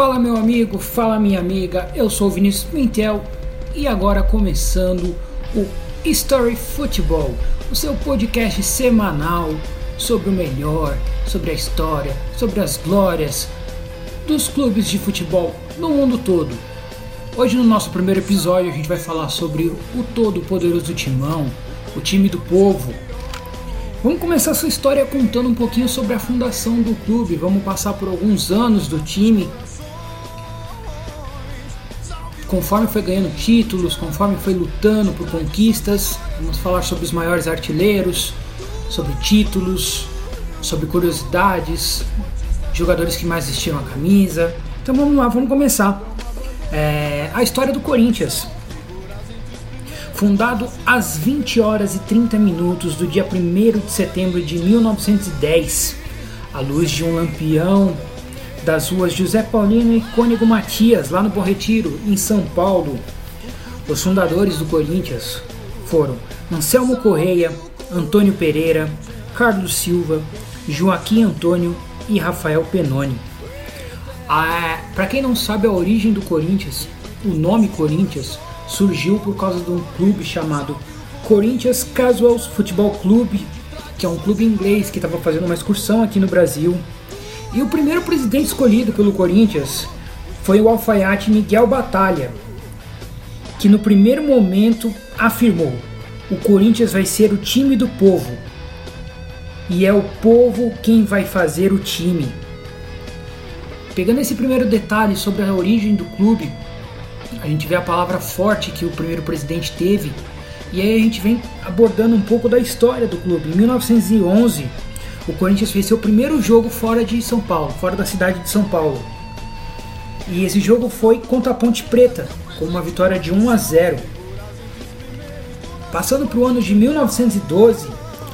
Fala meu amigo, fala minha amiga, eu sou Vinícius Pintel e agora começando o Story Football, o seu podcast semanal sobre o melhor, sobre a história, sobre as glórias dos clubes de futebol no mundo todo. Hoje no nosso primeiro episódio a gente vai falar sobre o todo poderoso Timão, o time do povo, Vamos começar essa história contando um pouquinho sobre a fundação do clube. Vamos passar por alguns anos do time. Conforme foi ganhando títulos, conforme foi lutando por conquistas, vamos falar sobre os maiores artilheiros, sobre títulos, sobre curiosidades, jogadores que mais vestiram a camisa. Então vamos lá, vamos começar. É, a história do Corinthians. Fundado às 20 horas e 30 minutos do dia 1 de setembro de 1910, à luz de um lampião das ruas José Paulino e Cônego Matias, lá no Bom Retiro, em São Paulo. Os fundadores do Corinthians foram Anselmo Correia, Antônio Pereira, Carlos Silva, Joaquim Antônio e Rafael Penoni. Para quem não sabe a origem do Corinthians, o nome Corinthians surgiu por causa de um clube chamado Corinthians Casuals Football Club, que é um clube inglês que estava fazendo uma excursão aqui no Brasil. E o primeiro presidente escolhido pelo Corinthians foi o alfaiate Miguel Batalha, que no primeiro momento afirmou: o Corinthians vai ser o time do povo. E é o povo quem vai fazer o time. Pegando esse primeiro detalhe sobre a origem do clube, a gente vê a palavra forte que o primeiro presidente teve, e aí a gente vem abordando um pouco da história do clube. Em 1911, o Corinthians fez seu primeiro jogo fora de São Paulo, fora da cidade de São Paulo. E esse jogo foi contra a Ponte Preta, com uma vitória de 1 a 0. Passando para o ano de 1912,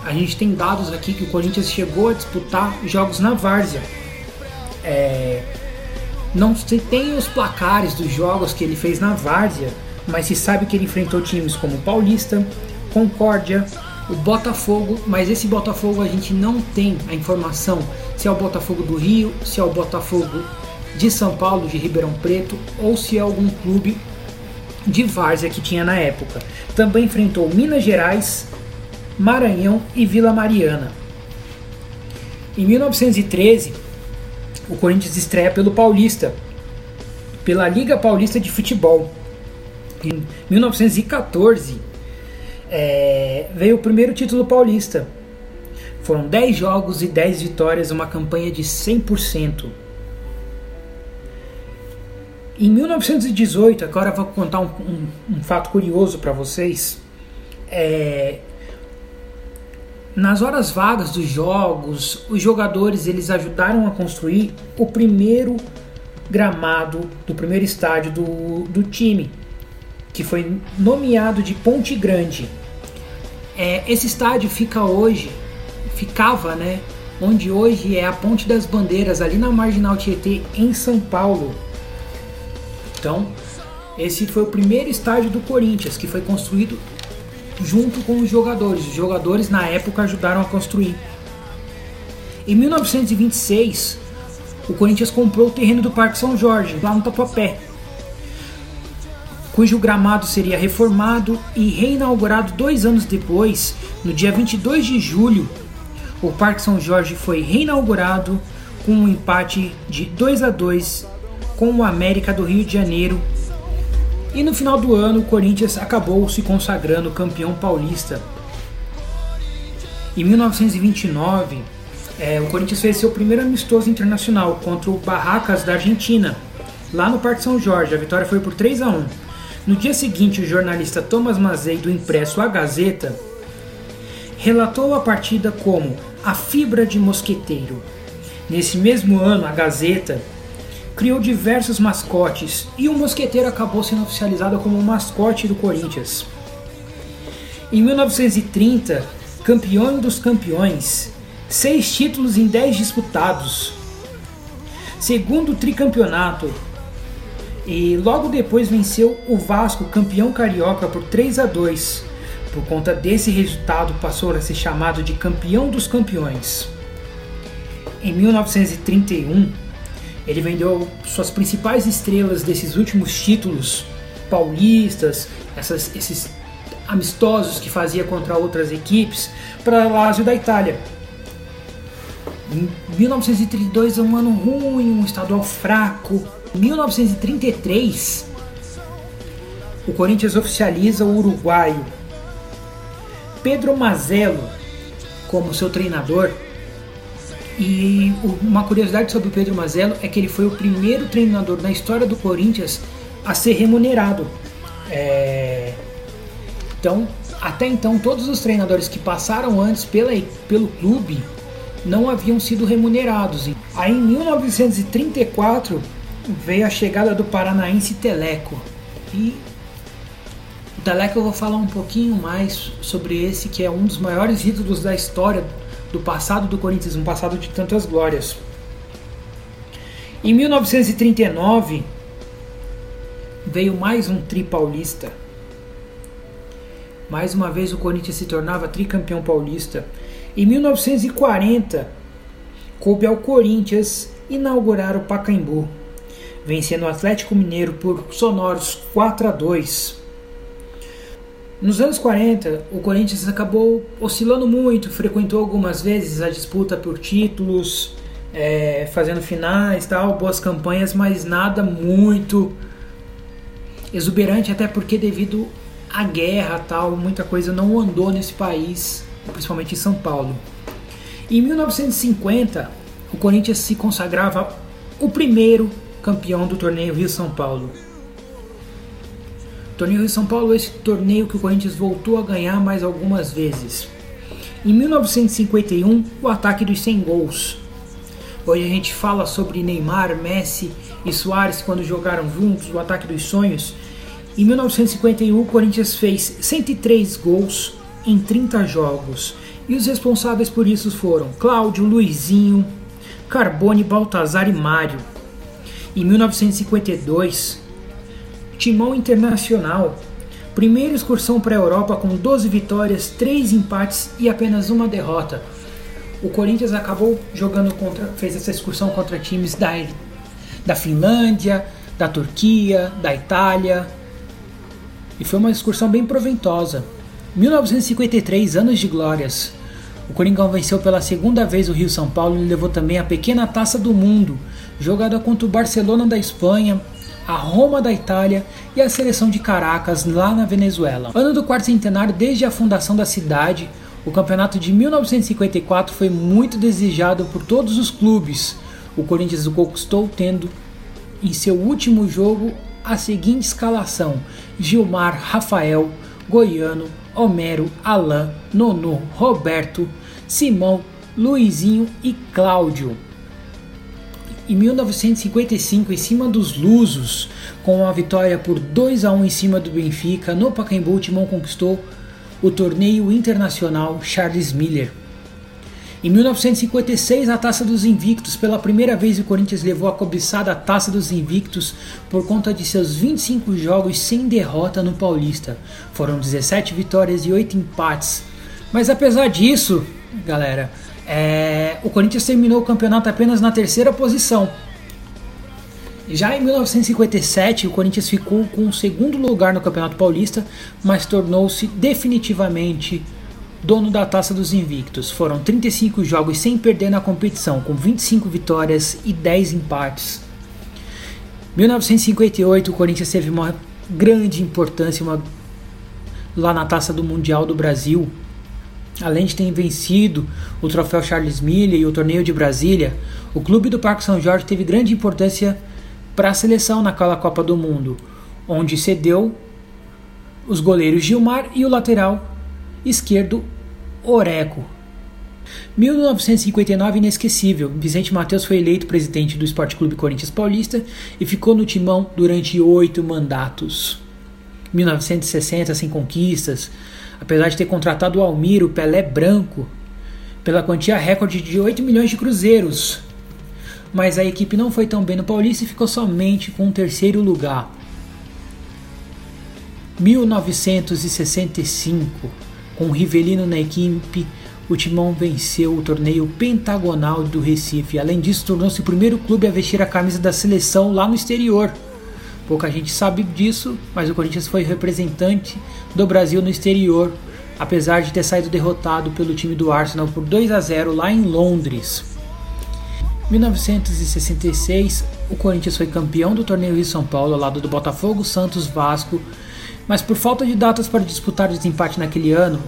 a gente tem dados aqui que o Corinthians chegou a disputar jogos na Várzea. É, não se tem os placares dos jogos que ele fez na Várzea, mas se sabe que ele enfrentou times como Paulista, Concórdia, o Botafogo, mas esse Botafogo a gente não tem a informação se é o Botafogo do Rio, se é o Botafogo de São Paulo, de Ribeirão Preto, ou se é algum clube de várzea que tinha na época. Também enfrentou Minas Gerais, Maranhão e Vila Mariana. Em 1913, o Corinthians estreia pelo Paulista, pela Liga Paulista de Futebol. Em 1914 é, veio o primeiro título paulista. Foram 10 jogos e 10 vitórias, uma campanha de 100%. Em 1918, agora vou contar um, um, um fato curioso para vocês. É, nas horas vagas dos jogos, os jogadores eles ajudaram a construir o primeiro gramado do primeiro estádio do, do time, que foi nomeado de Ponte Grande. É, esse estádio fica hoje, ficava, né, onde hoje é a Ponte das Bandeiras, ali na Marginal Tietê, em São Paulo. Então, esse foi o primeiro estádio do Corinthians, que foi construído junto com os jogadores. Os jogadores na época ajudaram a construir. Em 1926, o Corinthians comprou o terreno do Parque São Jorge, lá no Tatuapé, cujo gramado seria reformado e reinaugurado dois anos depois, no dia 22 de julho. O Parque São Jorge foi reinaugurado com um empate de 2 a 2 com o América do Rio de Janeiro e no final do ano, o Corinthians acabou se consagrando campeão paulista. Em 1929, é, o Corinthians fez seu primeiro amistoso internacional contra o Barracas da Argentina, lá no Parque São Jorge. A vitória foi por 3 a 1. No dia seguinte, o jornalista Thomas Mazei, do impresso A Gazeta, relatou a partida como a fibra de mosqueteiro. Nesse mesmo ano, a Gazeta criou diversos mascotes e o mosqueteiro acabou sendo oficializado como o mascote do Corinthians. Em 1930, campeão dos campeões, seis títulos em dez disputados, segundo tricampeonato, e logo depois venceu o Vasco, campeão carioca, por 3 a 2. Por conta desse resultado, passou a ser chamado de campeão dos campeões. Em 1931, Ele vendeu suas principais estrelas desses últimos títulos paulistas, essas, esses amistosos que fazia contra outras equipes, para Lazio da Itália. Em 1932 é um ano ruim, um estadual fraco. Em 1933, o Corinthians oficializa o uruguaio Pedro Mazzello como seu treinador. E uma curiosidade sobre o Pedro Mazzello é que ele foi o primeiro treinador na história do Corinthians a ser remunerado. É... Então, até então, todos os treinadores que passaram antes pela, pelo clube não haviam sido remunerados. Aí em 1934 veio a chegada do paranaense Teleco. E o Teleco eu vou falar um pouquinho mais sobre esse que é um dos maiores ídolos da história do passado do Corinthians, um passado de tantas glórias. Em 1939 veio mais um tri paulista. Mais uma vez o Corinthians se tornava tricampeão paulista em 1940, coube ao Corinthians inaugurar o Pacaembu, vencendo o Atlético Mineiro por sonoros 4 a 2. Nos anos 40, o Corinthians acabou oscilando muito, frequentou algumas vezes a disputa por títulos, é, fazendo finais, tal, boas campanhas, mas nada muito exuberante, até porque devido à guerra, tal, muita coisa não andou nesse país principalmente em São Paulo. Em 1950, o Corinthians se consagrava o primeiro campeão do torneio Rio-São Paulo. O torneio Rio-São Paulo é esse torneio que o Corinthians voltou a ganhar mais algumas vezes. Em 1951, o ataque dos 100 gols. Hoje a gente fala sobre Neymar, Messi e Soares quando jogaram juntos, o ataque dos sonhos. Em 1951, o Corinthians fez 103 gols em 30 jogos. E os responsáveis por isso foram Cláudio, Luizinho, Carbone, Baltazar e Mário. Em 1952, Timão Internacional, primeira excursão para a Europa com 12 vitórias, 3 empates e apenas uma derrota. O Corinthians acabou jogando contra, fez essa excursão contra times da, da Finlândia, da Turquia, da Itália. E foi uma excursão bem proveitosa. 1953 anos de glórias. O Coringão venceu pela segunda vez o Rio São Paulo e levou também a pequena Taça do Mundo, jogada contra o Barcelona da Espanha, a Roma da Itália e a seleção de Caracas lá na Venezuela. Ano do quarto centenário desde a fundação da cidade, o campeonato de 1954 foi muito desejado por todos os clubes. O Corinthians o conquistou tendo em seu último jogo a seguinte escalação: Gilmar, Rafael, Goiano, Homero, Alain, Nonô, Roberto, Simão, Luizinho e Cláudio. Em 1955, em cima dos Lusos, com uma vitória por 2 a 1 em cima do Benfica, no Pacaembu, Timão conquistou o torneio internacional Charles Miller. Em 1956, a Taça dos Invictos, pela primeira vez o Corinthians levou a cobiçada Taça dos Invictos por conta de seus 25 jogos sem derrota no Paulista. Foram 17 vitórias e 8 empates. Mas apesar disso, galera, é... o Corinthians terminou o campeonato apenas na terceira posição. Já em 1957, o Corinthians ficou com o segundo lugar no Campeonato Paulista, mas tornou-se definitivamente dono da Taça dos Invictos. Foram 35 jogos sem perder na competição, com 25 vitórias e 10 empates. 1958, o Corinthians teve uma grande importância uma... lá na Taça do Mundial do Brasil. Além de ter vencido o troféu Charles Miller e o torneio de Brasília, o clube do Parque São Jorge teve grande importância para a seleção naquela Copa do Mundo, onde cedeu os goleiros Gilmar e o lateral esquerdo Oreco. 1959 inesquecível. Vicente Matheus foi eleito presidente do Esporte Clube Corinthians Paulista e ficou no timão durante oito mandatos. 1960 sem conquistas, apesar de ter contratado o Almiro Pelé Branco pela quantia recorde de 8 milhões de cruzeiros. Mas a equipe não foi tão bem no Paulista e ficou somente com o terceiro lugar. 1965 com o Rivelino na equipe, o Timão venceu o torneio pentagonal do Recife. Além disso, tornou-se o primeiro clube a vestir a camisa da seleção lá no exterior. Pouca gente sabe disso, mas o Corinthians foi representante do Brasil no exterior, apesar de ter saído derrotado pelo time do Arsenal por 2 a 0 lá em Londres. Em 1966, o Corinthians foi campeão do torneio Rio São Paulo ao lado do Botafogo, Santos, Vasco, mas por falta de datas para disputar o desempate naquele ano,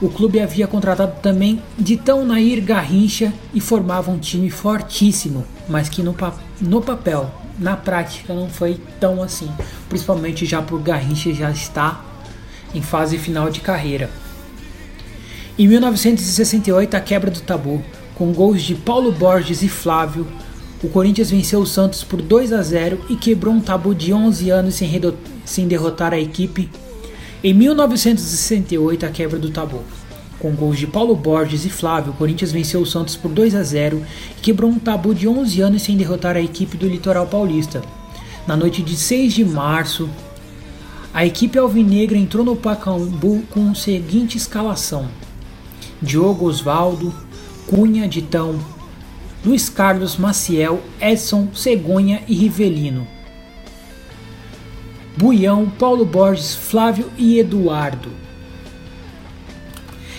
o clube havia contratado também Ditão Nair Garrincha e formava um time fortíssimo, mas que no, no papel, na prática, não foi tão assim, principalmente já por Garrincha já está em fase final de carreira. Em 1968, a quebra do tabu, com gols de Paulo Borges e Flávio, o Corinthians venceu o Santos por 2 a 0 e quebrou um tabu de 11 anos sem, sem derrotar a equipe em 1968, a quebra do tabu. Com gols de Paulo Borges e Flávio, o Corinthians venceu o Santos por 2 a 0 e quebrou um tabu de 11 anos sem derrotar a equipe do Litoral Paulista. Na noite de 6 de março, a equipe alvinegra entrou no Pacaembu com a seguinte escalação: Diogo Osvaldo, Cunha Ditão, Luiz Carlos Maciel, Edson Cegonha e Rivelino. Buião, Paulo Borges, Flávio e Eduardo.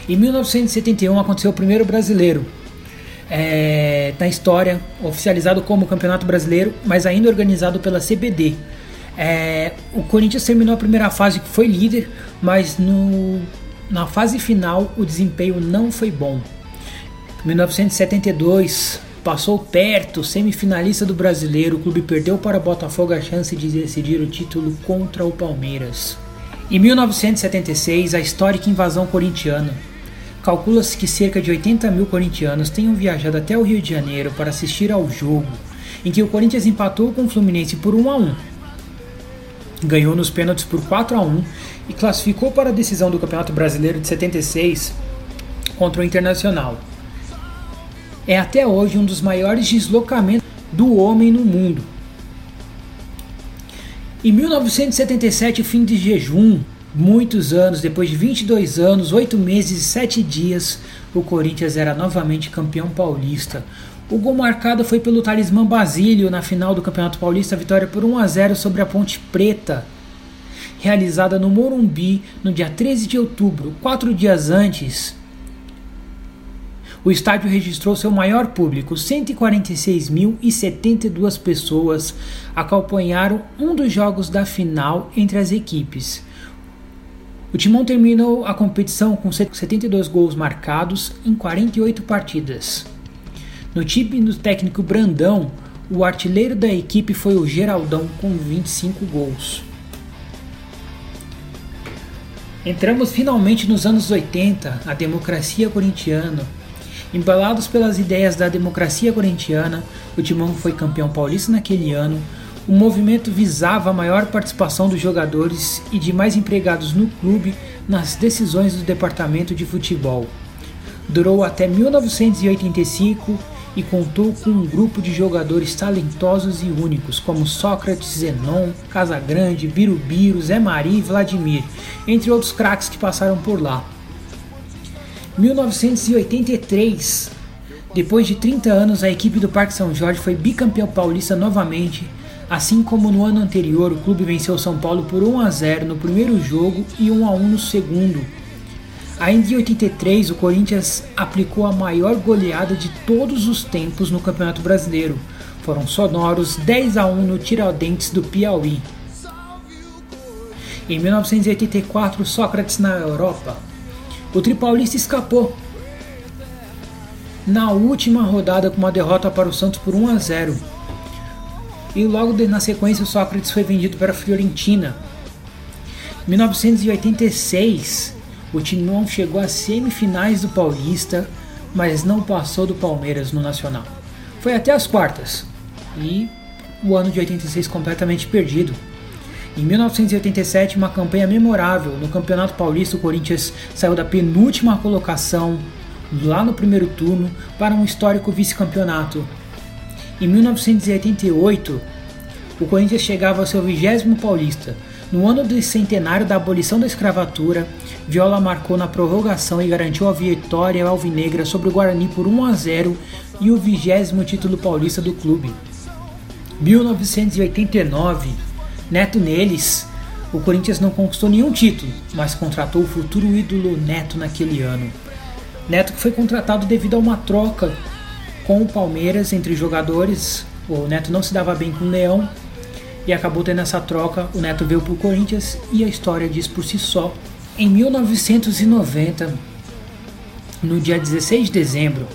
Em 1971 aconteceu o primeiro brasileiro é, na história, oficializado como Campeonato Brasileiro, mas ainda organizado pela CBD. É, o Corinthians terminou a primeira fase que foi líder, mas no, na fase final o desempenho não foi bom. Em 1972, passou perto, semifinalista do brasileiro, o clube perdeu para o Botafogo a chance de decidir o título contra o Palmeiras. Em 1976, a histórica invasão corintiana. Calcula-se que cerca de 80 mil corintianos tenham viajado até o Rio de Janeiro para assistir ao jogo, em que o Corinthians empatou com o Fluminense por 1 a 1. Ganhou nos pênaltis por 4 a 1 e classificou para a decisão do Campeonato Brasileiro de 76 contra o Internacional é até hoje um dos maiores deslocamentos do homem no mundo. Em 1977, fim de jejum, muitos anos, depois de 22 anos, 8 meses e 7 dias, o Corinthians era novamente campeão paulista. O gol marcado foi pelo talismã Basílio na final do Campeonato Paulista, vitória por 1 a 0 sobre a Ponte Preta, realizada no Morumbi no dia 13 de outubro, quatro dias antes o estádio registrou seu maior público, 146.072 pessoas acompanharam um dos jogos da final entre as equipes. O Timão terminou a competição com 72 gols marcados em 48 partidas. No time do técnico Brandão, o artilheiro da equipe foi o Geraldão com 25 gols. Entramos finalmente nos anos 80, a democracia corintiana, Embalados pelas ideias da democracia corintiana, o Timão foi campeão paulista naquele ano. O movimento visava a maior participação dos jogadores e de mais empregados no clube nas decisões do departamento de futebol. Durou até 1985 e contou com um grupo de jogadores talentosos e únicos, como Sócrates, Zenon, Casagrande, Birubiru, Zé Mari e Vladimir, entre outros craques que passaram por lá. 1983. Depois de 30 anos, a equipe do Parque São Jorge foi bicampeão paulista novamente. Assim como no ano anterior, o clube venceu São Paulo por 1 a 0 no primeiro jogo e 1 a 1 no segundo. Ainda em 83, o Corinthians aplicou a maior goleada de todos os tempos no Campeonato Brasileiro. Foram sonoros 10 a 1 no Tiradentes do Piauí. Em 1984, Sócrates na Europa. O Tripaulista escapou na última rodada com uma derrota para o Santos por 1 a 0. E logo na sequência o Sócrates foi vendido para a Fiorentina. Em 1986, o Timão chegou às semifinais do Paulista, mas não passou do Palmeiras no Nacional. Foi até as quartas. E o ano de 86 completamente perdido. Em 1987, uma campanha memorável no Campeonato Paulista, o Corinthians saiu da penúltima colocação lá no primeiro turno para um histórico vice-campeonato. Em 1988, o Corinthians chegava ao seu vigésimo paulista. No ano do centenário da abolição da escravatura, Viola marcou na prorrogação e garantiu a vitória alvinegra sobre o Guarani por 1 a 0 e o vigésimo título paulista do clube. 1989, Neto neles, o Corinthians não conquistou nenhum título, mas contratou o futuro ídolo Neto naquele ano. Neto que foi contratado devido a uma troca com o Palmeiras entre jogadores. O Neto não se dava bem com o Leão e acabou tendo essa troca. O Neto veio para o Corinthians e a história diz por si só. Em 1990, no dia 16 de dezembro,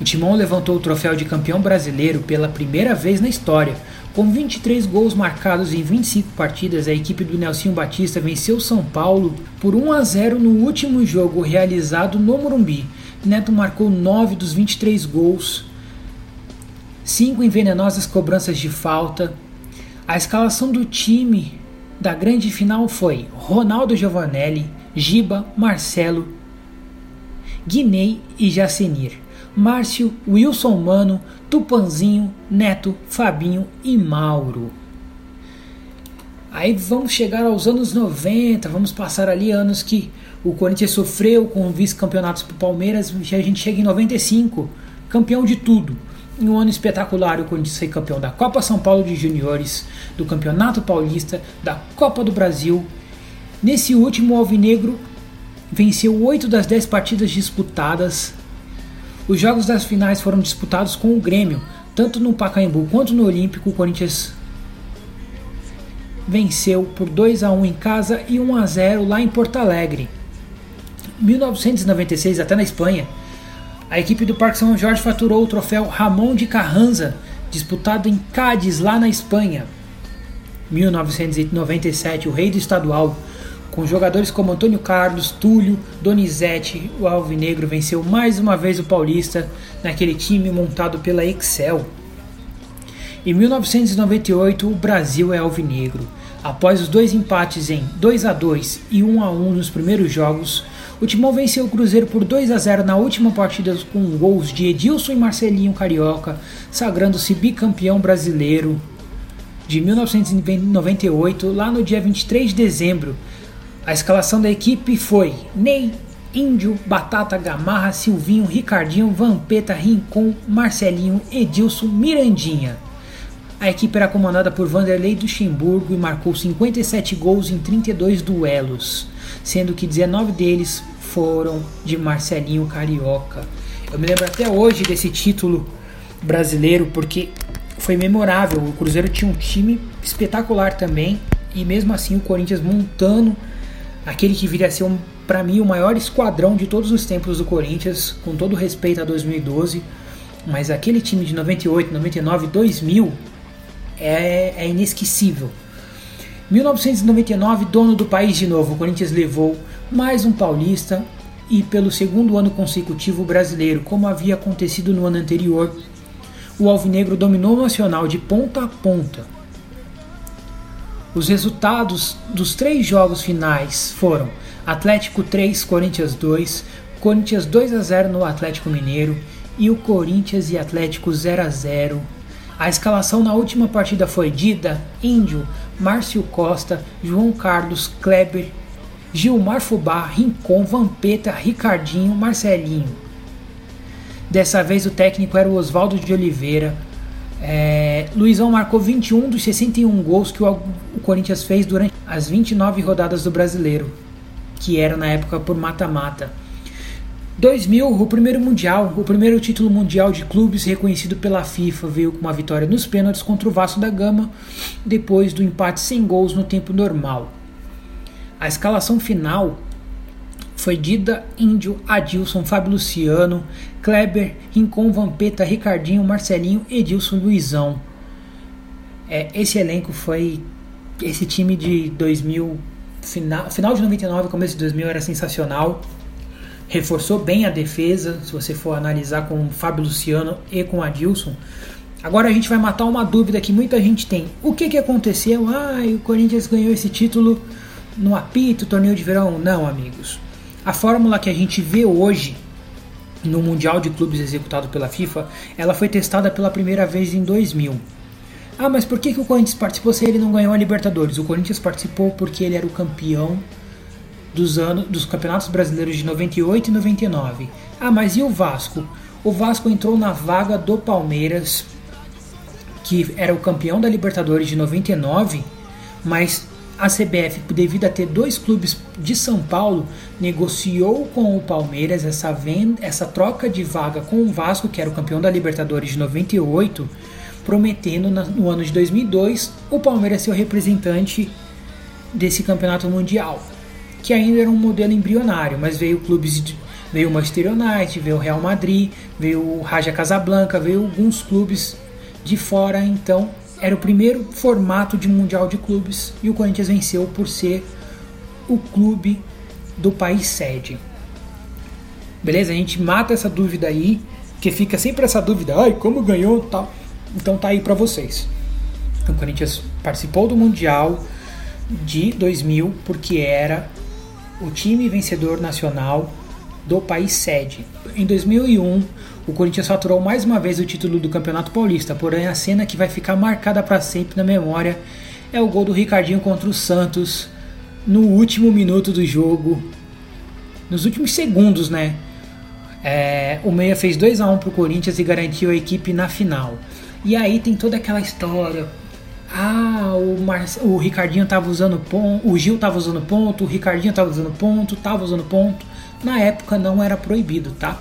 o Timão levantou o troféu de campeão brasileiro pela primeira vez na história. Com 23 gols marcados em 25 partidas, a equipe do Nelsinho Batista venceu São Paulo por 1 a 0 no último jogo realizado no Morumbi. Neto marcou 9 dos 23 gols, 5 em venenosas cobranças de falta. A escalação do time da grande final foi Ronaldo Giovanelli, Giba, Marcelo, Guinei e Jacenir. Márcio, Wilson Mano, Tupanzinho, Neto, Fabinho e Mauro. Aí vamos chegar aos anos 90, vamos passar ali anos que o Corinthians sofreu com vice-campeonatos para o Palmeiras, e a gente chega em 95, campeão de tudo. Em um ano espetacular, o Corinthians foi campeão da Copa São Paulo de Juniores, do Campeonato Paulista, da Copa do Brasil. Nesse último, o Alvinegro venceu 8 das 10 partidas disputadas, os jogos das finais foram disputados com o Grêmio, tanto no Pacaembu quanto no Olímpico. O Corinthians venceu por 2 a 1 em casa e 1 a 0 lá em Porto Alegre. 1996, até na Espanha, a equipe do Parque São Jorge faturou o troféu Ramon de Carranza, disputado em Cádiz, lá na Espanha. 1997, o rei do estadual com jogadores como Antônio Carlos, Túlio, Donizete, o Alvinegro venceu mais uma vez o Paulista naquele time montado pela Excel. Em 1998, o Brasil é Alvinegro. Após os dois empates em 2 a 2 e 1 a 1 nos primeiros jogos, o Timão venceu o Cruzeiro por 2 a 0 na última partida com gols de Edilson e Marcelinho Carioca, sagrando-se bicampeão brasileiro de 1998, lá no dia 23 de dezembro, a escalação da equipe foi Ney, Índio, Batata, Gamarra, Silvinho, Ricardinho, Vampeta, Rincon, Marcelinho, Edilson, Mirandinha. A equipe era comandada por Vanderlei Luxemburgo e marcou 57 gols em 32 duelos, sendo que 19 deles foram de Marcelinho Carioca. Eu me lembro até hoje desse título brasileiro porque foi memorável. O Cruzeiro tinha um time espetacular também e mesmo assim o Corinthians montando aquele que viria a ser, um, para mim, o maior esquadrão de todos os tempos do Corinthians, com todo respeito a 2012, mas aquele time de 98, 99, 2000 é, é inesquecível. 1999, dono do país de novo, o Corinthians levou mais um paulista e pelo segundo ano consecutivo brasileiro, como havia acontecido no ano anterior. O Alvinegro dominou o Nacional de ponta a ponta, os resultados dos três jogos finais foram Atlético 3, Corinthians 2, Corinthians 2 a 0 no Atlético Mineiro e o Corinthians e Atlético 0 a 0. A escalação na última partida foi Dida, Índio, Márcio Costa, João Carlos, Kleber, Gilmar Fubá, Rincon, Vampeta, Ricardinho, Marcelinho. Dessa vez o técnico era o Oswaldo de Oliveira, é, Luizão marcou 21 dos 61 gols que o, o Corinthians fez durante as 29 rodadas do Brasileiro, que era na época por mata-mata. 2000, o primeiro mundial, o primeiro título mundial de clubes reconhecido pela FIFA, veio com uma vitória nos pênaltis contra o Vasco da Gama, depois do empate sem gols no tempo normal. A escalação final foi Dida, Índio, Adilson, Fábio Luciano, Kleber, Rincon, Vampeta, Ricardinho, Marcelinho, Edilson, Luizão. É, esse elenco foi. Esse time de 2000, final, final de 99, começo de 2000 era sensacional. Reforçou bem a defesa, se você for analisar com Fábio Luciano e com Adilson. Agora a gente vai matar uma dúvida que muita gente tem. O que, que aconteceu? Ah, o Corinthians ganhou esse título no apito, torneio de verão. Não, amigos. A fórmula que a gente vê hoje no Mundial de Clubes executado pela FIFA, ela foi testada pela primeira vez em 2000. Ah, mas por que, que o Corinthians participou se ele não ganhou a Libertadores? O Corinthians participou porque ele era o campeão dos anos dos campeonatos brasileiros de 98 e 99. Ah, mas e o Vasco? O Vasco entrou na vaga do Palmeiras, que era o campeão da Libertadores de 99, mas a CBF, devido a ter dois clubes de São Paulo, negociou com o Palmeiras essa, venda, essa troca de vaga com o Vasco, que era o campeão da Libertadores de 98, prometendo no ano de 2002 o Palmeiras ser o representante desse campeonato mundial, que ainda era um modelo embrionário, mas veio clubes de, veio o Manchester United, veio o Real Madrid, veio o Raja Casablanca, veio alguns clubes de fora, então era o primeiro formato de mundial de clubes e o Corinthians venceu por ser o clube do país sede. Beleza? A gente mata essa dúvida aí, que fica sempre essa dúvida, ai, como ganhou, tal. Então tá aí para vocês. O Corinthians participou do mundial de 2000 porque era o time vencedor nacional do país sede. Em 2001, o Corinthians faturou mais uma vez o título do Campeonato Paulista, porém a cena que vai ficar marcada para sempre na memória é o gol do Ricardinho contra o Santos no último minuto do jogo, nos últimos segundos, né? É, o Meia fez 2 a 1 para o Corinthians e garantiu a equipe na final. E aí tem toda aquela história. Ah, o, o Ricardinho tava usando ponto, o Gil tava usando ponto, o Ricardinho tava usando ponto, tava usando ponto. Na época não era proibido, tá?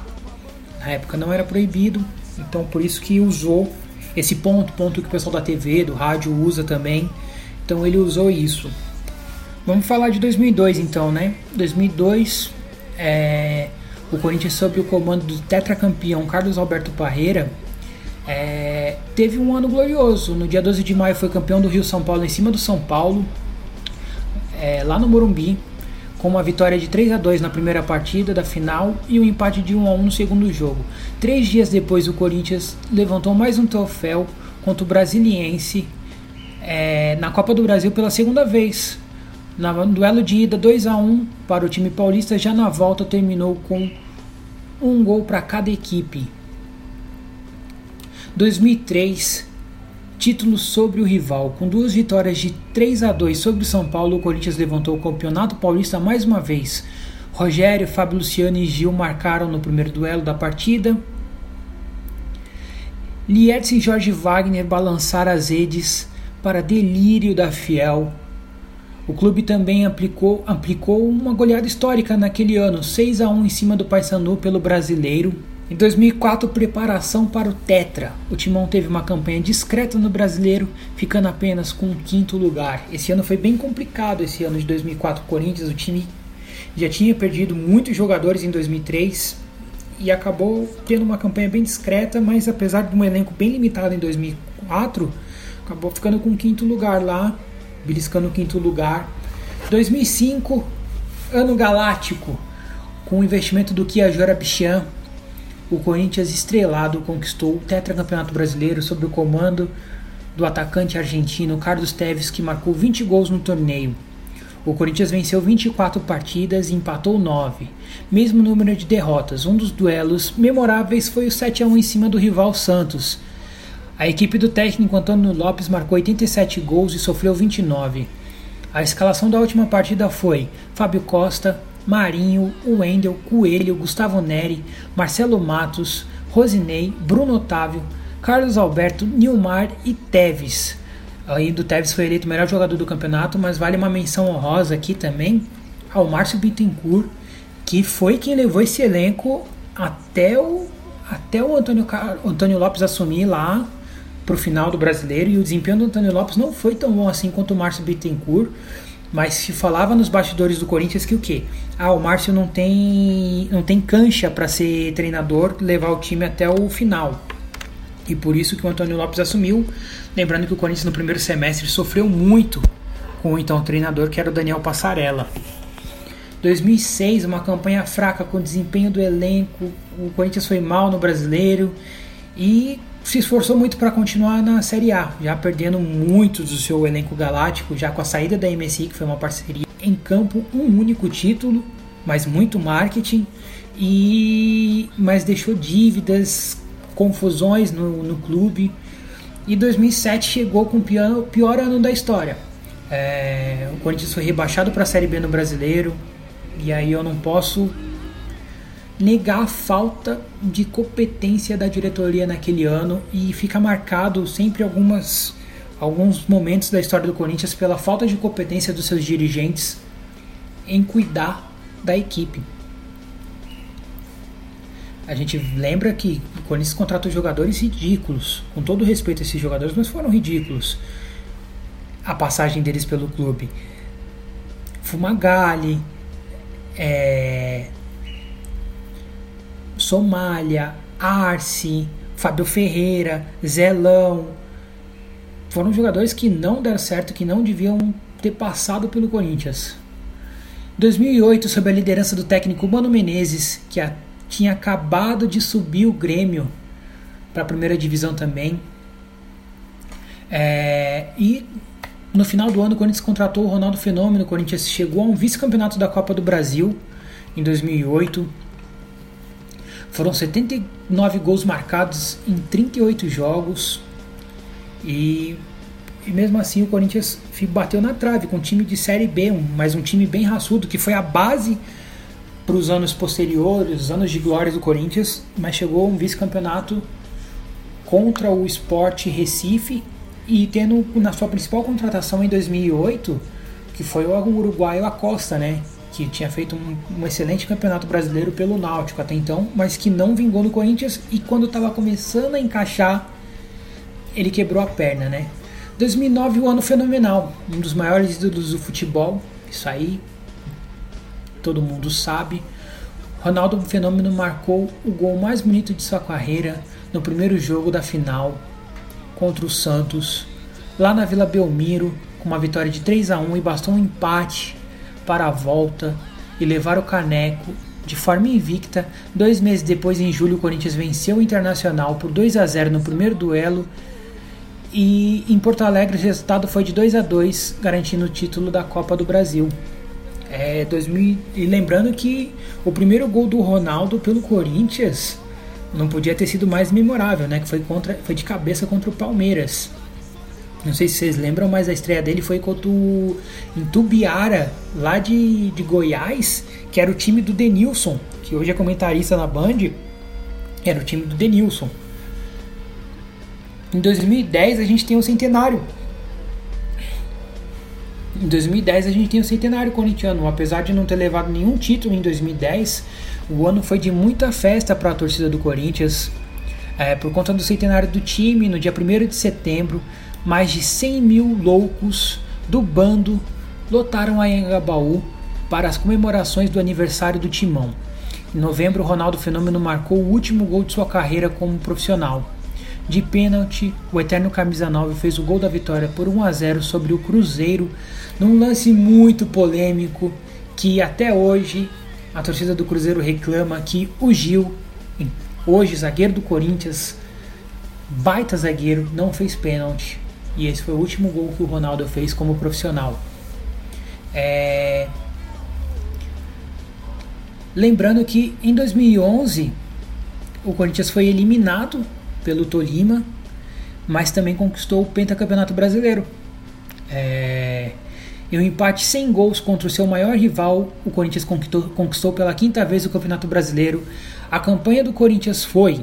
Na época não era proibido, então por isso que usou esse ponto, ponto que o pessoal da TV, do rádio usa também. Então ele usou isso. Vamos falar de 2002 então, né? 2002, é, o Corinthians sob o comando do tetracampeão Carlos Alberto Parreira é, teve um ano glorioso. No dia 12 de maio foi campeão do Rio São Paulo em cima do São Paulo, é, lá no Morumbi com uma vitória de 3 a 2 na primeira partida da final e um empate de 1 a 1 no segundo jogo. Três dias depois, o Corinthians levantou mais um troféu contra o Brasiliense é, na Copa do Brasil pela segunda vez. No duelo de ida 2 a 1 para o time paulista, já na volta terminou com um gol para cada equipe. 2003 título sobre o rival. Com duas vitórias de 3 a 2 sobre o São Paulo, o Corinthians levantou o Campeonato Paulista mais uma vez. Rogério, Fábio Luciano e Gil marcaram no primeiro duelo da partida. Lietz e Jorge Wagner balançaram as redes para delírio da Fiel. O clube também aplicou, aplicou uma goleada histórica naquele ano, 6 a 1 em cima do Paysandu pelo Brasileiro. Em 2004, preparação para o Tetra. O Timão teve uma campanha discreta no Brasileiro, ficando apenas com o quinto lugar. Esse ano foi bem complicado, esse ano de 2004 Corinthians, o time já tinha perdido muitos jogadores em 2003 e acabou tendo uma campanha bem discreta, mas apesar de um elenco bem limitado em 2004, acabou ficando com o quinto lugar lá, beliscando o quinto lugar. 2005, ano galáctico, com o investimento do Kia Jorabichian, o Corinthians estrelado conquistou o tetracampeonato brasileiro sob o comando do atacante argentino Carlos Teves, que marcou 20 gols no torneio. O Corinthians venceu 24 partidas e empatou 9, mesmo número de derrotas. Um dos duelos memoráveis foi o 7 a 1 em cima do rival Santos. A equipe do técnico Antônio Lopes marcou 87 gols e sofreu 29. A escalação da última partida foi Fábio Costa, Marinho, Wendel, Coelho, Gustavo Neri, Marcelo Matos, Rosinei, Bruno Otávio, Carlos Alberto, Nilmar e Teves. Aí do Teves foi eleito o melhor jogador do campeonato, mas vale uma menção honrosa aqui também ao Márcio Bittencourt, que foi quem levou esse elenco até o, até o Antônio, Antônio Lopes assumir lá para o final do brasileiro. E o desempenho do Antônio Lopes não foi tão bom assim quanto o Márcio Bittencourt. Mas se falava nos bastidores do Corinthians que o quê? Ah, o Márcio não tem não tem cancha para ser treinador, levar o time até o final. E por isso que o Antônio Lopes assumiu. Lembrando que o Corinthians no primeiro semestre sofreu muito com o então treinador que era o Daniel Passarella. 2006, uma campanha fraca com o desempenho do elenco. O Corinthians foi mal no brasileiro e se esforçou muito para continuar na Série A, já perdendo muito do seu elenco galáctico, já com a saída da MSI, que foi uma parceria em campo, um único título, mas muito marketing, e mas deixou dívidas, confusões no, no clube. E 2007 chegou com o pior, pior ano da história. É, o Corinthians foi rebaixado para a Série B no Brasileiro, E aí eu não posso negar a falta de competência da diretoria naquele ano e fica marcado sempre algumas alguns momentos da história do Corinthians pela falta de competência dos seus dirigentes em cuidar da equipe. A gente lembra que o Corinthians contratou jogadores ridículos, com todo respeito a esses jogadores, mas foram ridículos a passagem deles pelo clube. Fumagalli, é, Somália, Arce, Fábio Ferreira, Zelão. Foram jogadores que não deram certo, que não deviam ter passado pelo Corinthians. 2008, sob a liderança do técnico Mano Menezes, que a, tinha acabado de subir o Grêmio para a primeira divisão também. É, e no final do ano, o Corinthians contratou o Ronaldo Fenômeno. O Corinthians chegou a um vice-campeonato da Copa do Brasil em 2008. Foram 79 gols marcados em 38 jogos. E, e mesmo assim o Corinthians bateu na trave com um time de Série B, um, mas um time bem raçudo, que foi a base para os anos posteriores, os anos de glória do Corinthians, mas chegou um vice-campeonato contra o Sport Recife e tendo na sua principal contratação em 2008, que foi o uruguaio Acosta, né? Que tinha feito um, um, excelente campeonato brasileiro pelo Náutico até então, mas que não vingou no Corinthians e quando estava começando a encaixar, ele quebrou a perna, né? 2009 um ano fenomenal, um dos maiores ídolos do futebol, isso aí todo mundo sabe. Ronaldo Fenômeno marcou o gol mais bonito de sua carreira no primeiro jogo da final contra o Santos, lá na Vila Belmiro, com uma vitória de 3 a 1 e bastou um empate para a volta e levar o caneco de forma invicta. Dois meses depois, em julho, o Corinthians venceu o Internacional por 2 a 0 no primeiro duelo. E em Porto Alegre o resultado foi de 2 a 2 garantindo o título da Copa do Brasil. É, 2000, e lembrando que o primeiro gol do Ronaldo pelo Corinthians não podia ter sido mais memorável, né? Que foi, contra, foi de cabeça contra o Palmeiras. Não sei se vocês lembram, mas a estreia dele foi contra o em Tubiara, lá de, de Goiás, que era o time do Denilson, que hoje é comentarista na Band. Era o time do Denilson. Em 2010 a gente tem o um centenário. Em 2010 a gente tem o um centenário corintiano. Apesar de não ter levado nenhum título em 2010, o ano foi de muita festa para a torcida do Corinthians. É, por conta do centenário do time, no dia 1 de setembro, mais de 100 mil loucos do bando lotaram a Engabaú para as comemorações do aniversário do Timão. Em novembro, Ronaldo Fenômeno marcou o último gol de sua carreira como profissional. De pênalti, o eterno camisa 9 fez o gol da vitória por 1 a 0 sobre o Cruzeiro, num lance muito polêmico que até hoje a torcida do Cruzeiro reclama que o Gil, hoje zagueiro do Corinthians, baita zagueiro, não fez pênalti e esse foi o último gol que o Ronaldo fez como profissional. É... Lembrando que em 2011 o Corinthians foi eliminado pelo Tolima, mas também conquistou o pentacampeonato brasileiro. É... Em um empate sem gols contra o seu maior rival, o Corinthians conquistou, conquistou pela quinta vez o Campeonato Brasileiro. A campanha do Corinthians foi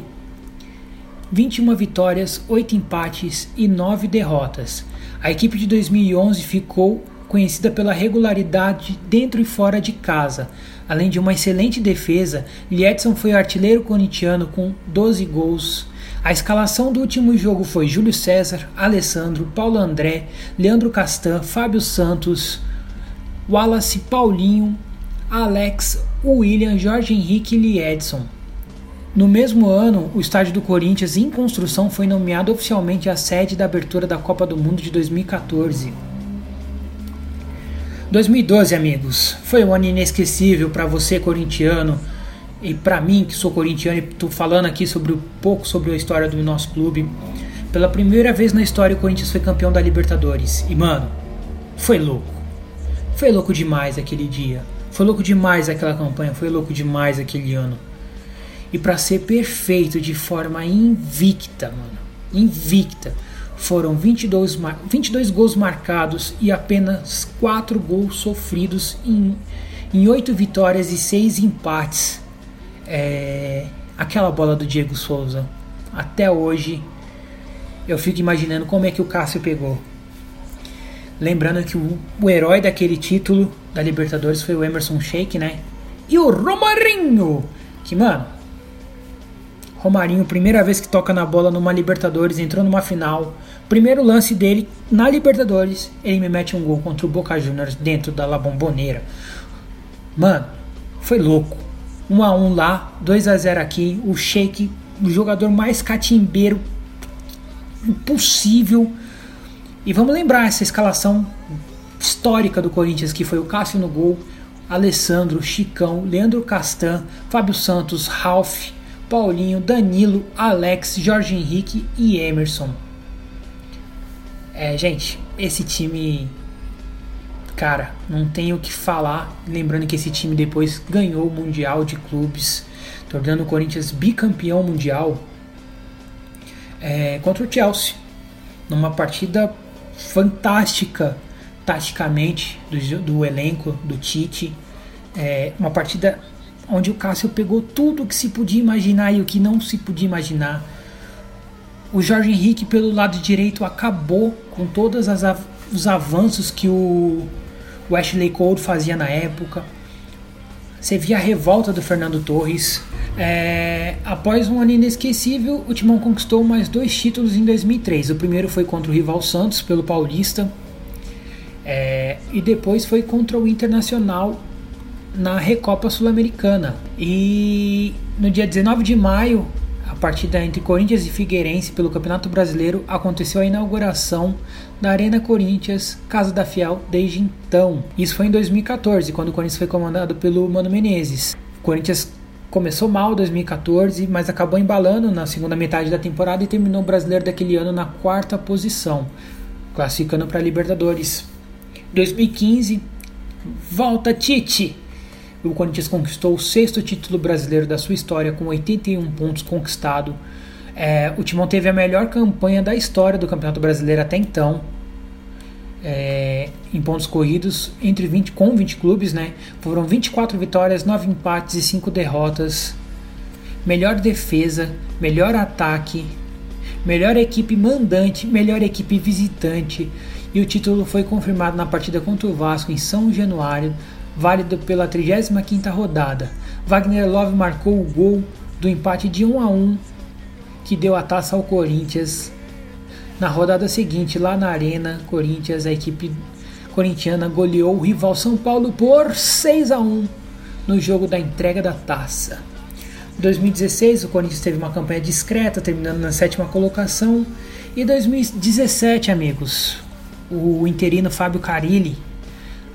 21 vitórias, 8 empates e 9 derrotas. A equipe de 2011 ficou conhecida pela regularidade dentro e fora de casa. Além de uma excelente defesa, Liedson foi artilheiro corintiano com 12 gols. A escalação do último jogo foi Júlio César, Alessandro, Paulo André, Leandro Castan, Fábio Santos, Wallace, Paulinho, Alex, William, Jorge Henrique e Liedson. No mesmo ano, o estádio do Corinthians em construção foi nomeado oficialmente a sede da abertura da Copa do Mundo de 2014. 2012, amigos, foi um ano inesquecível para você corintiano e para mim que sou corintiano e estou falando aqui sobre um pouco sobre a história do nosso clube. Pela primeira vez na história, o Corinthians foi campeão da Libertadores. E mano, foi louco. Foi louco demais aquele dia. Foi louco demais aquela campanha. Foi louco demais aquele ano e para ser perfeito de forma invicta, mano. Invicta. Foram 22, 22 gols marcados e apenas 4 gols sofridos em, em oito vitórias e seis empates. É, aquela bola do Diego Souza, até hoje eu fico imaginando como é que o Cássio pegou. Lembrando que o, o herói daquele título da Libertadores foi o Emerson Sheik, né? E o Romarinho, que mano, Romarinho, primeira vez que toca na bola numa Libertadores, entrou numa final. Primeiro lance dele na Libertadores, ele me mete um gol contra o Boca Juniors dentro da La Bombonera. Mano, foi louco. 1 a 1 lá, 2 a 0 aqui. O Sheik, o jogador mais catimbeiro possível. E vamos lembrar essa escalação histórica do Corinthians, que foi o Cássio no gol, Alessandro, Chicão, Leandro Castan, Fábio Santos, Ralph, Paulinho, Danilo, Alex, Jorge Henrique e Emerson. É, gente, esse time. Cara, não tenho o que falar. Lembrando que esse time depois ganhou o Mundial de Clubes, tornando o Corinthians bicampeão mundial é, contra o Chelsea. Numa partida fantástica, taticamente, do, do elenco, do Tite. É, uma partida onde o Cássio pegou tudo o que se podia imaginar e o que não se podia imaginar. O Jorge Henrique, pelo lado direito, acabou com todos os avanços que o, Ashley Cole fazia na época. Você via a revolta do Fernando Torres. É, após um ano inesquecível, o Timão conquistou mais dois títulos em 2003. O primeiro foi contra o rival Santos, pelo Paulista. É, e depois foi contra o Internacional na Recopa Sul-Americana. E no dia 19 de maio, a partida entre Corinthians e Figueirense pelo Campeonato Brasileiro, aconteceu a inauguração da Arena Corinthians, Casa da Fiel, desde então. Isso foi em 2014, quando o Corinthians foi comandado pelo Mano Menezes. O Corinthians começou mal em 2014, mas acabou embalando na segunda metade da temporada e terminou o brasileiro daquele ano na quarta posição, classificando para a Libertadores. 2015, volta Tite! O Corinthians conquistou o sexto título brasileiro da sua história com 81 pontos conquistados. É, o Timão teve a melhor campanha da história do Campeonato Brasileiro até então. É, em pontos corridos entre 20 com 20 clubes, né? Foram 24 vitórias, 9 empates e 5 derrotas. Melhor defesa, melhor ataque, melhor equipe mandante, melhor equipe visitante. E o título foi confirmado na partida contra o Vasco em São Januário, válido pela 35ª rodada. Wagner Love marcou o gol do empate de 1 a 1 que deu a taça ao Corinthians. Na rodada seguinte, lá na Arena, Corinthians, a equipe corintiana goleou o rival São Paulo por 6 a 1 no jogo da entrega da taça. Em 2016, o Corinthians teve uma campanha discreta, terminando na sétima colocação. E 2017, amigos, o interino Fábio Carilli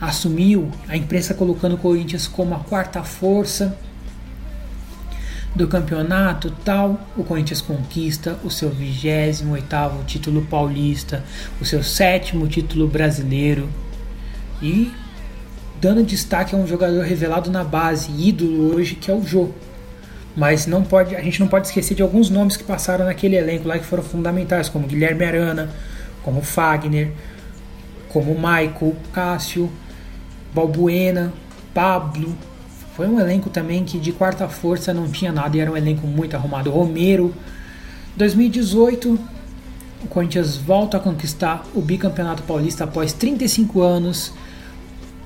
assumiu a imprensa colocando o Corinthians como a quarta força do campeonato tal, o Corinthians conquista o seu 28º título paulista, o seu sétimo título brasileiro e dando destaque a um jogador revelado na base, ídolo hoje, que é o Jô. Mas não pode, a gente não pode esquecer de alguns nomes que passaram naquele elenco lá que foram fundamentais, como Guilherme Arana, como Fagner, como Michael, Cássio, Balbuena, Pablo. Foi um elenco também que de quarta força não tinha nada e era um elenco muito arrumado. Romero. 2018, o Corinthians volta a conquistar o bicampeonato paulista após 35 anos.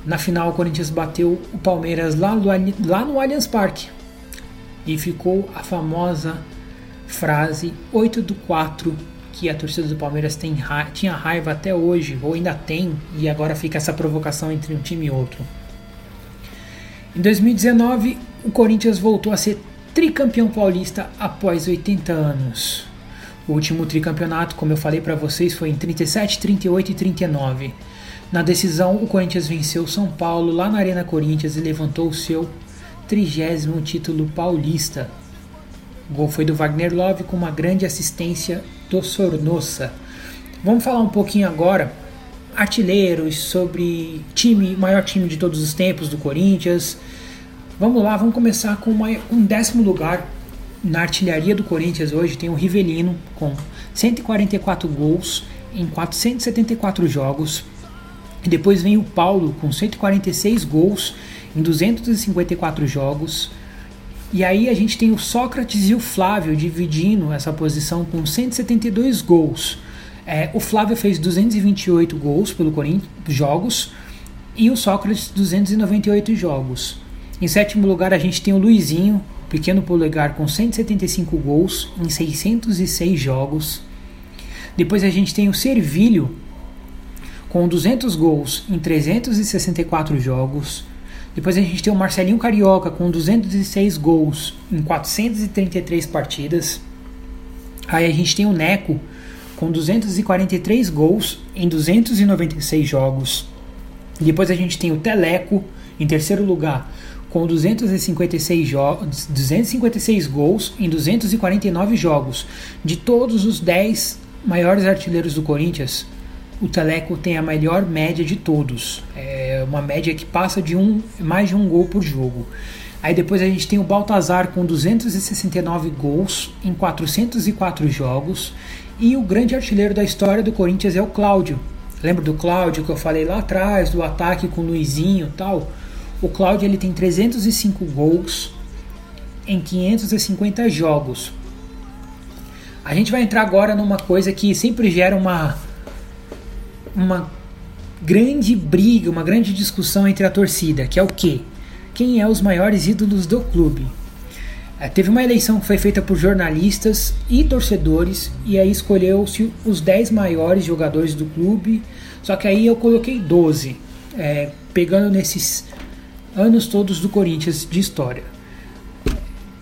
Na final, o Corinthians bateu o Palmeiras lá no, lá no Allianz Parque. E ficou a famosa frase 8 do 4 que a torcida do Palmeiras tem ra tinha raiva até hoje, ou ainda tem, e agora fica essa provocação entre um time e outro. Em 2019, o Corinthians voltou a ser tricampeão paulista após 80 anos. O último tricampeonato, como eu falei para vocês, foi em 37, 38 e 39. Na decisão, o Corinthians venceu São Paulo lá na Arena Corinthians e levantou o seu trigésimo título paulista. O gol foi do Wagner Love com uma grande assistência do Sornosa. Vamos falar um pouquinho agora artilheiros, sobre time, maior time de todos os tempos do Corinthians. Vamos lá, vamos começar com uma, um décimo lugar na artilharia do Corinthians hoje tem o Rivelino com 144 gols em 474 jogos. E depois vem o Paulo com 146 gols em 254 jogos. E aí a gente tem o Sócrates e o Flávio dividindo essa posição com 172 gols. É, o Flávio fez 228 gols pelo Corinthians, jogos, e o Sócrates 298 jogos. Em sétimo lugar a gente tem o Luizinho, pequeno polegar com 175 gols em 606 jogos. Depois a gente tem o Servilho com 200 gols em 364 jogos. Depois a gente tem o Marcelinho Carioca com 206 gols em 433 partidas. Aí a gente tem o Neco com 243 gols em 296 jogos. Depois a gente tem o Teleco em terceiro lugar com 256, jogos, 256 gols em 249 jogos. De todos os 10 maiores artilheiros do Corinthians, o Teleco tem a melhor média de todos. É uma média que passa de um, mais de um gol por jogo. Aí depois a gente tem o Baltazar com 269 gols em 404 jogos. E o grande artilheiro da história do Corinthians é o Cláudio. Lembra do Cláudio que eu falei lá atrás, do ataque com o Luizinho tal? O Cláudio ele tem 305 gols em 550 jogos. A gente vai entrar agora numa coisa que sempre gera uma uma grande briga, uma grande discussão entre a torcida, que é o quê? Quem é os maiores ídolos do clube? É, teve uma eleição que foi feita por jornalistas e torcedores, e aí escolheu-se os 10 maiores jogadores do clube, só que aí eu coloquei 12, é, pegando nesses anos todos do Corinthians de história.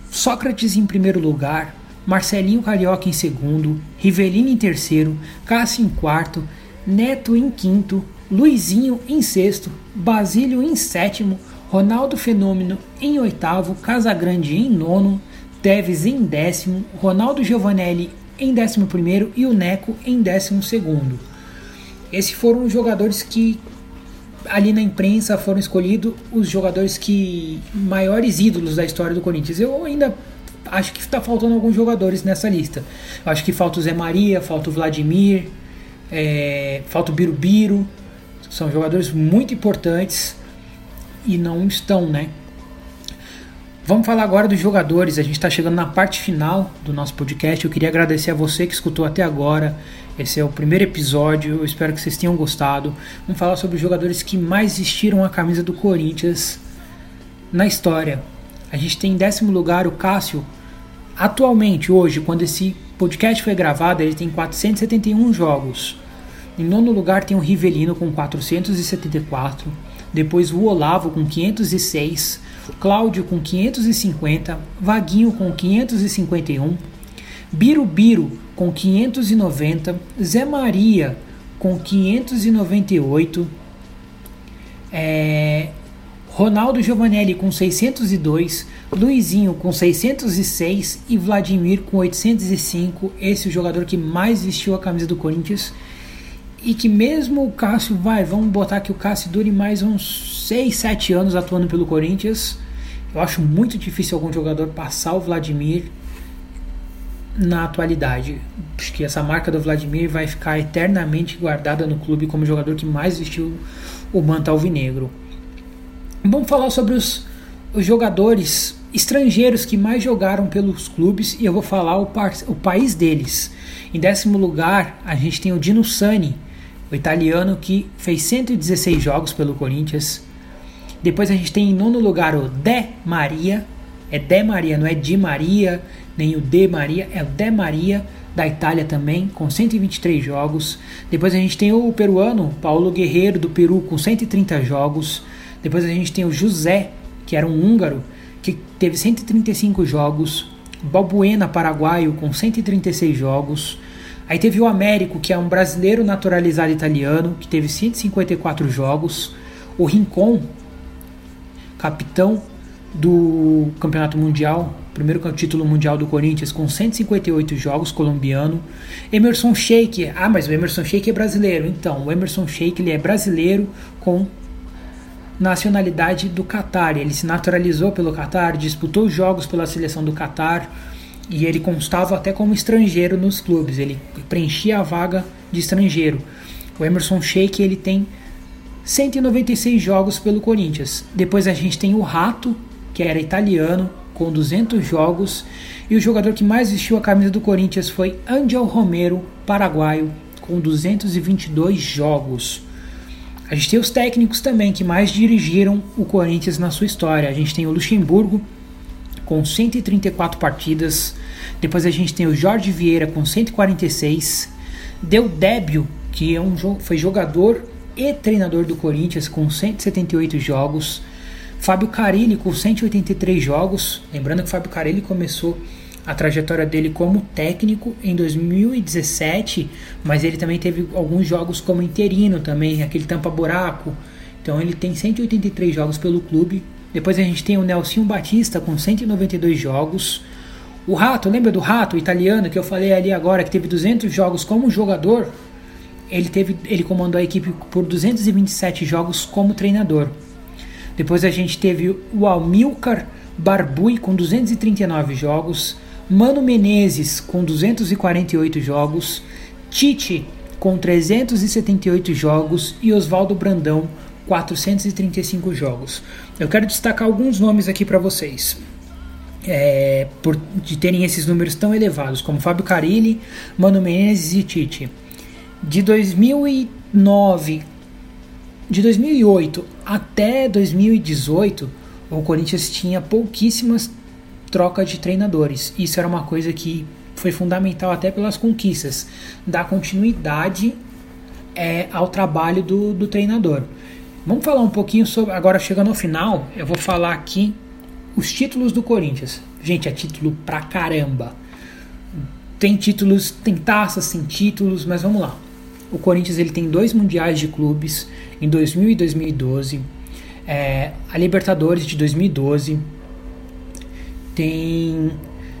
Sócrates em primeiro lugar, Marcelinho Carioca em segundo, Rivelino em terceiro, Cássio em quarto, Neto em quinto, Luizinho em sexto, Basílio em sétimo, Ronaldo Fenômeno em oitavo, Casagrande em nono, Teves em décimo, Ronaldo Giovanelli em décimo primeiro e o Neco em décimo segundo. Esses foram os jogadores que ali na imprensa foram escolhidos os jogadores que maiores ídolos da história do Corinthians. Eu ainda acho que está faltando alguns jogadores nessa lista. Acho que falta o Zé Maria, falta o Vladimir, é, falta o Birubiru. São jogadores muito importantes e não estão, né? Vamos falar agora dos jogadores. A gente está chegando na parte final do nosso podcast. Eu queria agradecer a você que escutou até agora. Esse é o primeiro episódio. Eu espero que vocês tenham gostado. Vamos falar sobre os jogadores que mais vestiram a camisa do Corinthians na história. A gente tem em décimo lugar o Cássio. Atualmente, hoje, quando esse podcast foi gravado, ele tem 471 jogos. Em nono lugar tem o Rivelino com 474. Depois o Olavo com 506. Cláudio com 550. Vaguinho com 551. Birubiru com 590. Zé Maria com 598. É, Ronaldo Giovanelli com 602, Luizinho com 606 e Vladimir com 805. Esse é o jogador que mais vestiu a camisa do Corinthians. E que mesmo o Cássio, vai, vamos botar que o Cássio dure mais uns 6, 7 anos atuando pelo Corinthians. Eu acho muito difícil algum jogador passar o Vladimir na atualidade. Acho que essa marca do Vladimir vai ficar eternamente guardada no clube como jogador que mais vestiu o manto alvinegro. Vamos falar sobre os, os jogadores estrangeiros que mais jogaram pelos clubes e eu vou falar o, par, o país deles. Em décimo lugar, a gente tem o Dino Sani, o italiano que fez 116 jogos pelo Corinthians. Depois a gente tem em nono lugar o De Maria, é De Maria, não é Di Maria, nem o De Maria, é o De Maria da Itália também, com 123 jogos. Depois a gente tem o peruano Paulo Guerreiro do Peru com 130 jogos. Depois a gente tem o José, que era um húngaro, que teve 135 jogos. Balbuena, paraguaio, com 136 jogos. Aí teve o Américo, que é um brasileiro naturalizado italiano, que teve 154 jogos. O Rincon, capitão do Campeonato Mundial, primeiro título mundial do Corinthians, com 158 jogos, colombiano. Emerson Sheik, ah, mas o Emerson Sheik é brasileiro. Então, o Emerson Sheik ele é brasileiro com nacionalidade do Catar. Ele se naturalizou pelo Catar, disputou jogos pela seleção do Catar e ele constava até como estrangeiro nos clubes. Ele preenchia a vaga de estrangeiro. O Emerson Sheik ele tem 196 jogos pelo Corinthians. Depois a gente tem o Rato, que era italiano, com 200 jogos. E o jogador que mais vestiu a camisa do Corinthians foi Angel Romero, paraguaio, com 222 jogos. A gente tem os técnicos também que mais dirigiram o Corinthians na sua história. A gente tem o Luxemburgo com 134 partidas. Depois a gente tem o Jorge Vieira com 146. Del Débio, que é um, foi jogador e treinador do Corinthians com 178 jogos. Fábio Carilli com 183 jogos. Lembrando que o Fábio Carilli começou a trajetória dele como técnico em 2017, mas ele também teve alguns jogos como interino também, aquele tampa-buraco. Então ele tem 183 jogos pelo clube. Depois a gente tem o Nelson Batista com 192 jogos. O Rato, lembra do Rato italiano que eu falei ali agora, que teve 200 jogos como jogador? ele, teve, ele comandou a equipe por 227 jogos como treinador. Depois a gente teve o Almilcar Barbui com 239 jogos, Mano Menezes com 248 jogos, Tite com 378 jogos e Oswaldo Brandão 435 jogos. Eu quero destacar alguns nomes aqui para vocês. É, por de terem esses números tão elevados, como Fábio Carilli, Mano Menezes e Tite. De 2009, de 2008 até 2018, o Corinthians tinha pouquíssimas trocas de treinadores. Isso era uma coisa que foi fundamental até pelas conquistas, dar continuidade é, ao trabalho do, do treinador. Vamos falar um pouquinho sobre. Agora, chegando ao final, eu vou falar aqui os títulos do Corinthians. Gente, é título pra caramba. Tem títulos, tem taças, tem títulos, mas vamos lá. O Corinthians ele tem dois mundiais de clubes em 2000 e 2012. É, a Libertadores de 2012 tem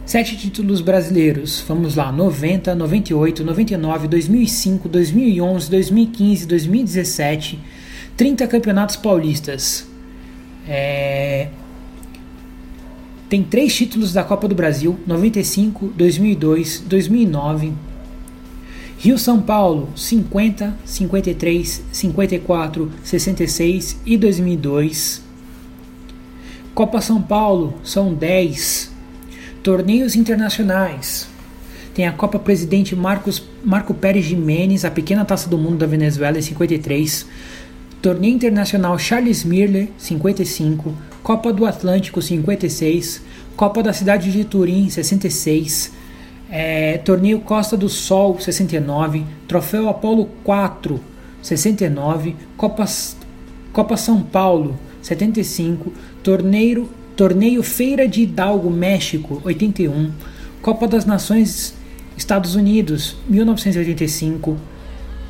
sete títulos brasileiros. Vamos lá: 90, 98, 99, 2005, 2011, 2015, 2017. 30 campeonatos paulistas. É, tem três títulos da Copa do Brasil: 95, 2002, 2009. Rio São Paulo 50, 53, 54, 66 e 2002. Copa São Paulo são 10. Torneios internacionais. Tem a Copa Presidente Marcos, Marco Pérez Jimenez, a pequena taça do mundo da Venezuela em 53. Torneio Internacional Charles Miller, 55. Copa do Atlântico, 56. Copa da Cidade de Turim, 66. É, torneio Costa do Sol 69, Troféu Apolo 4 69, Copa, Copa São Paulo 75, Torneio, Torneio Feira de Hidalgo México 81, Copa das Nações Estados Unidos 1985,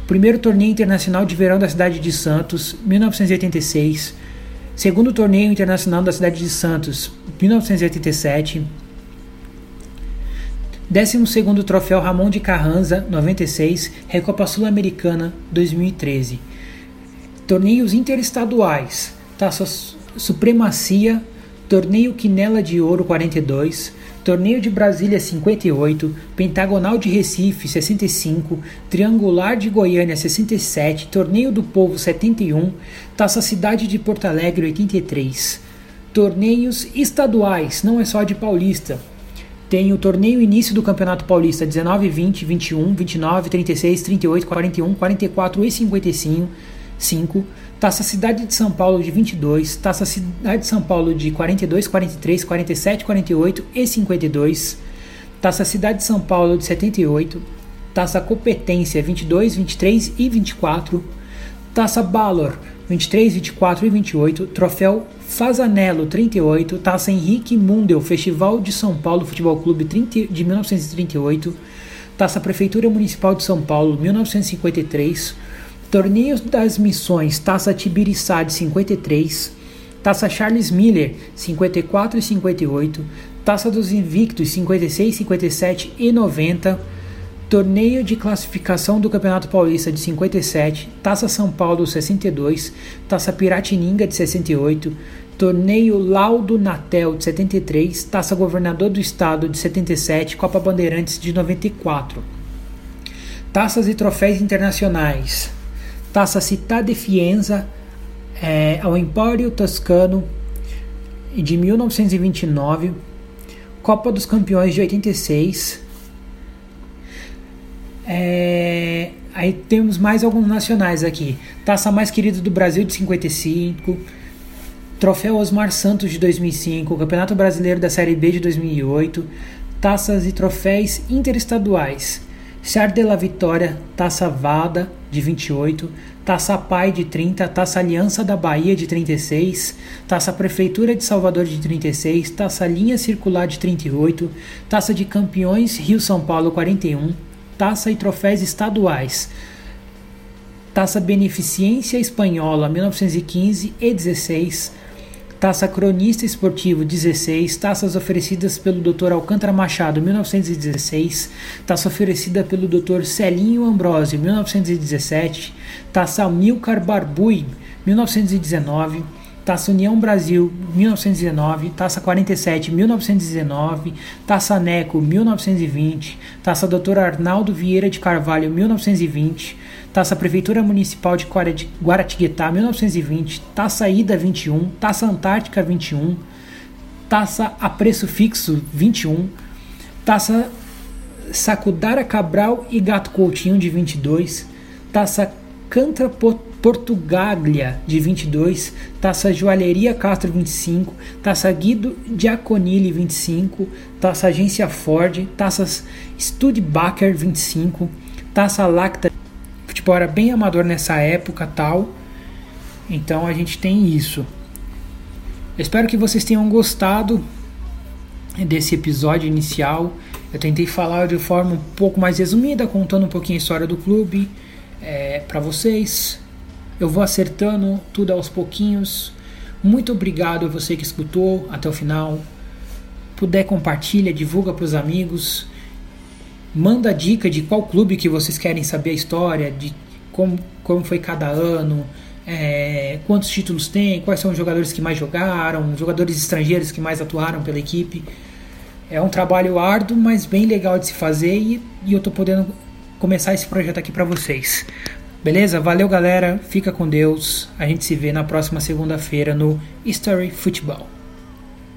Primeiro Torneio Internacional de Verão da cidade de Santos 1986, Segundo Torneio Internacional da cidade de Santos 1987 12º Troféu Ramon de Carranza, 96, Recopa Sul-Americana, 2013. Torneios interestaduais, Taça Supremacia, Torneio Quinela de Ouro, 42, Torneio de Brasília 58, Pentagonal de Recife 65, Triangular de Goiânia 67, Torneio do Povo 71, Taça Cidade de Porto Alegre 83. Torneios estaduais, não é só de Paulista. Tem o torneio início do Campeonato Paulista 19, 20, 21, 29, 36, 38, 41, 44 e 55. 5, Taça Cidade de São Paulo de 22, Taça Cidade de São Paulo de 42, 43, 47, 48 e 52, Taça Cidade de São Paulo de 78, Taça Competência 22, 23 e 24, Taça Balor 23, 24 e 28, Troféu Fazanello 38, Taça Henrique Mundel, Festival de São Paulo Futebol Clube 30, de 1938, Taça Prefeitura Municipal de São Paulo 1953, Torneios das Missões, Taça Tibiriçá de 53, Taça Charles Miller 54 e 58, Taça dos Invictos 56, 57 e 90, Torneio de classificação do Campeonato Paulista de 57, Taça São Paulo 62, Taça Piratininga de 68, Torneio Laudo Natel de 73, Taça Governador do Estado de 77, Copa Bandeirantes de 94. Taças e troféus internacionais. Taça Città de Fienza, é, ao Empório Toscano de 1929, Copa dos Campeões de 86. É, aí temos mais alguns nacionais aqui. Taça mais querida do Brasil de 55, Troféu Osmar Santos de 2005, Campeonato Brasileiro da Série B de 2008, taças e troféus interestaduais. Char de la Vitória, Taça Vada de 28, Taça Pai de 30, Taça Aliança da Bahia de 36, Taça Prefeitura de Salvador de 36, Taça Linha Circular de 38, Taça de Campeões Rio São Paulo 41, Taça e troféus estaduais. Taça Beneficência Espanhola 1915 e 16, Taça Cronista Esportivo 16, taças oferecidas pelo Dr. Alcântara Machado 1916, taça oferecida pelo Dr. Celinho Ambrosio 1917, taça Amilcar Barbui 1919, Taça União Brasil 1919, Taça 47 1919, Taça Neco 1920, Taça Dr. Arnaldo Vieira de Carvalho 1920, Taça Prefeitura Municipal de Guaratinguetá 1920, Taça Ida 21, Taça Antártica 21, Taça a Preço Fixo 21, Taça Sacudara Cabral e Gato Coutinho de 22, Taça Cantra Portugaglia de 22, Taça Joalheria Castro 25, Taça Guido Giaconilli 25, Taça Agência Ford, Taças Studebaker 25, Taça Lacta futebol era bem amador nessa época tal. Então a gente tem isso. Eu espero que vocês tenham gostado desse episódio inicial. Eu tentei falar de forma um pouco mais resumida, contando um pouquinho a história do clube é, para vocês. Eu vou acertando tudo aos pouquinhos. Muito obrigado a você que escutou até o final. Puder compartilha, divulga para os amigos manda dica de qual clube que vocês querem saber a história, de como, como foi cada ano, é, quantos títulos tem, quais são os jogadores que mais jogaram, jogadores estrangeiros que mais atuaram pela equipe. É um trabalho árduo, mas bem legal de se fazer e, e eu estou podendo começar esse projeto aqui para vocês. Beleza? Valeu, galera. Fica com Deus. A gente se vê na próxima segunda-feira no History Football.